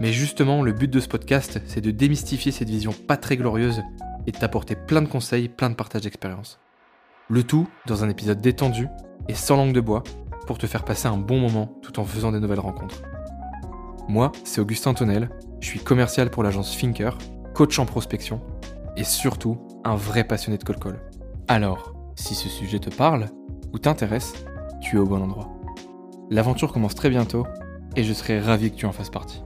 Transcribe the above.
mais justement, le but de ce podcast, c'est de démystifier cette vision pas très glorieuse et de t'apporter plein de conseils, plein de partages d'expérience. Le tout dans un épisode détendu et sans langue de bois pour te faire passer un bon moment tout en faisant des nouvelles rencontres. Moi, c'est Augustin Tonnel, je suis commercial pour l'agence Finker, coach en prospection et surtout un vrai passionné de col-col. Alors, si ce sujet te parle ou t'intéresse, tu es au bon endroit. L'aventure commence très bientôt et je serai ravi que tu en fasses partie.